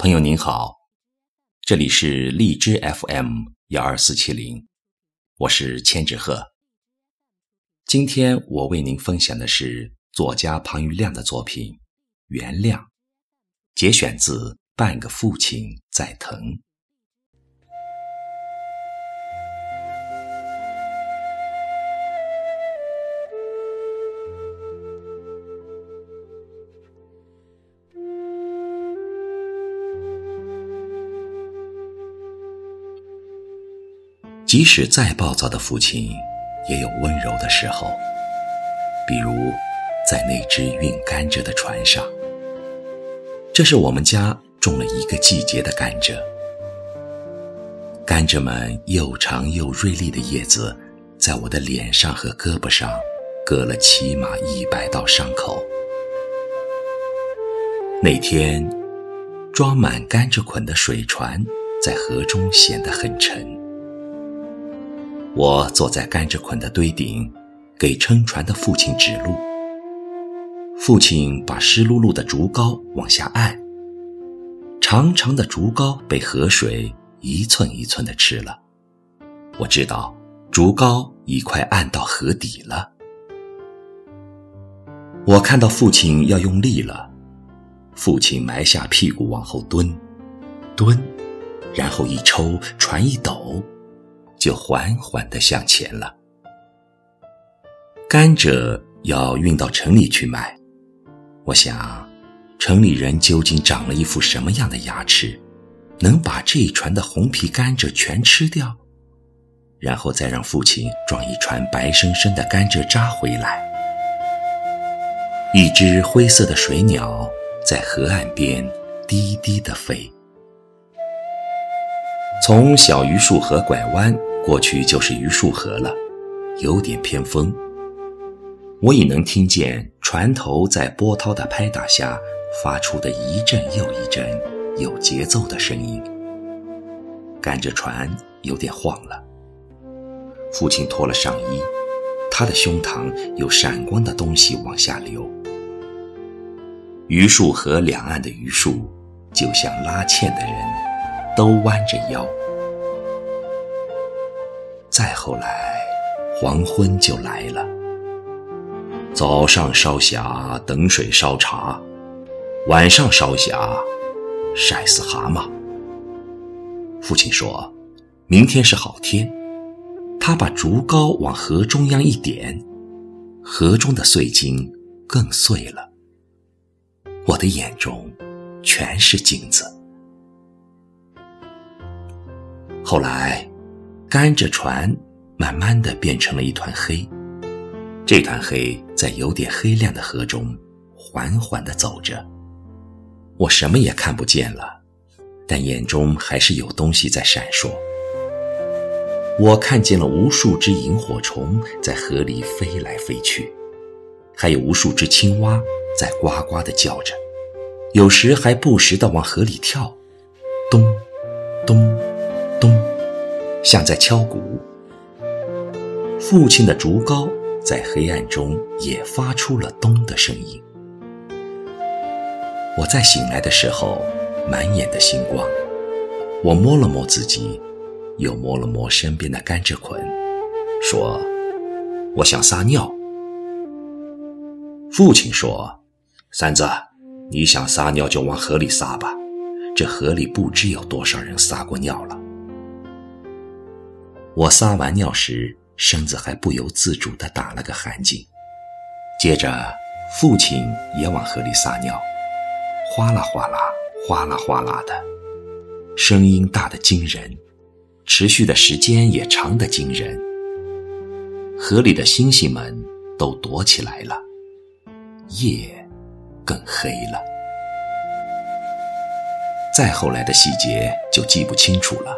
朋友您好，这里是荔枝 FM 幺二四七零，我是千纸鹤。今天我为您分享的是作家庞余亮的作品《原谅》，节选自《半个父亲在疼》。即使再暴躁的父亲，也有温柔的时候。比如，在那只运甘蔗的船上，这是我们家种了一个季节的甘蔗。甘蔗们又长又锐利的叶子，在我的脸上和胳膊上，割了起码一百道伤口。那天，装满甘蔗捆的水船在河中显得很沉。我坐在甘蔗捆的堆顶，给撑船的父亲指路。父亲把湿漉漉的竹篙往下按，长长的竹篙被河水一寸一寸地吃了。我知道竹篙已快按到河底了。我看到父亲要用力了，父亲埋下屁股往后蹲，蹲，然后一抽，船一抖。就缓缓地向前了。甘蔗要运到城里去卖，我想，城里人究竟长了一副什么样的牙齿，能把这一船的红皮甘蔗全吃掉，然后再让父亲装一船白生生的甘蔗渣回来？一只灰色的水鸟在河岸边低低地飞，从小榆树河拐弯。过去就是榆树河了，有点偏风。我已能听见船头在波涛的拍打下发出的一阵又一阵有节奏的声音。赶着船有点晃了。父亲脱了上衣，他的胸膛有闪光的东西往下流。榆树河两岸的榆树，就像拉纤的人，都弯着腰。再后来，黄昏就来了。早上烧霞，等水烧茶；晚上烧霞，晒死蛤蟆。父亲说：“明天是好天。”他把竹篙往河中央一点，河中的碎金更碎了。我的眼中全是金子。后来。甘蔗船慢慢的变成了一团黑，这团黑在有点黑亮的河中缓缓地走着。我什么也看不见了，但眼中还是有东西在闪烁。我看见了无数只萤火虫在河里飞来飞去，还有无数只青蛙在呱呱地叫着，有时还不时地往河里跳，咚，咚，咚。像在敲鼓，父亲的竹篙在黑暗中也发出了咚的声音。我在醒来的时候，满眼的星光。我摸了摸自己，又摸了摸身边的甘蔗捆，说：“我想撒尿。”父亲说：“三子，你想撒尿就往河里撒吧，这河里不知有多少人撒过尿了。”我撒完尿时，身子还不由自主地打了个寒噤。接着，父亲也往河里撒尿，哗啦哗啦，哗啦哗啦的，声音大得惊人，持续的时间也长得惊人。河里的星星们都躲起来了，夜更黑了。再后来的细节就记不清楚了，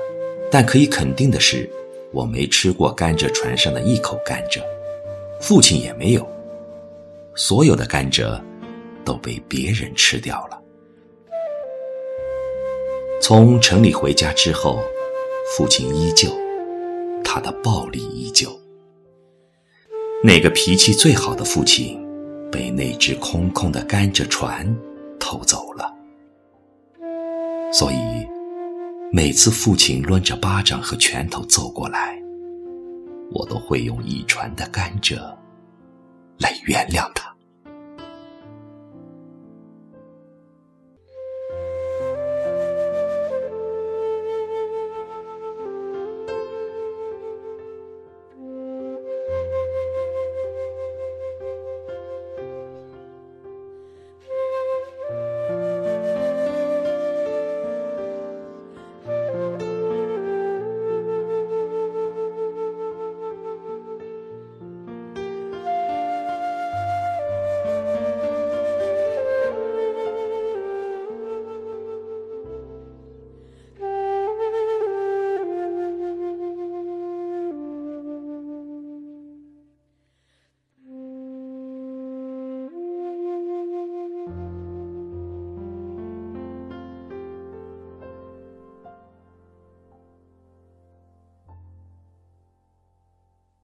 但可以肯定的是。我没吃过甘蔗船上的一口甘蔗，父亲也没有。所有的甘蔗都被别人吃掉了。从城里回家之后，父亲依旧，他的暴力依旧。那个脾气最好的父亲，被那只空空的甘蔗船偷走了。所以，每次父亲抡着巴掌和拳头揍过来，我都会用一船的甘蔗来原谅他。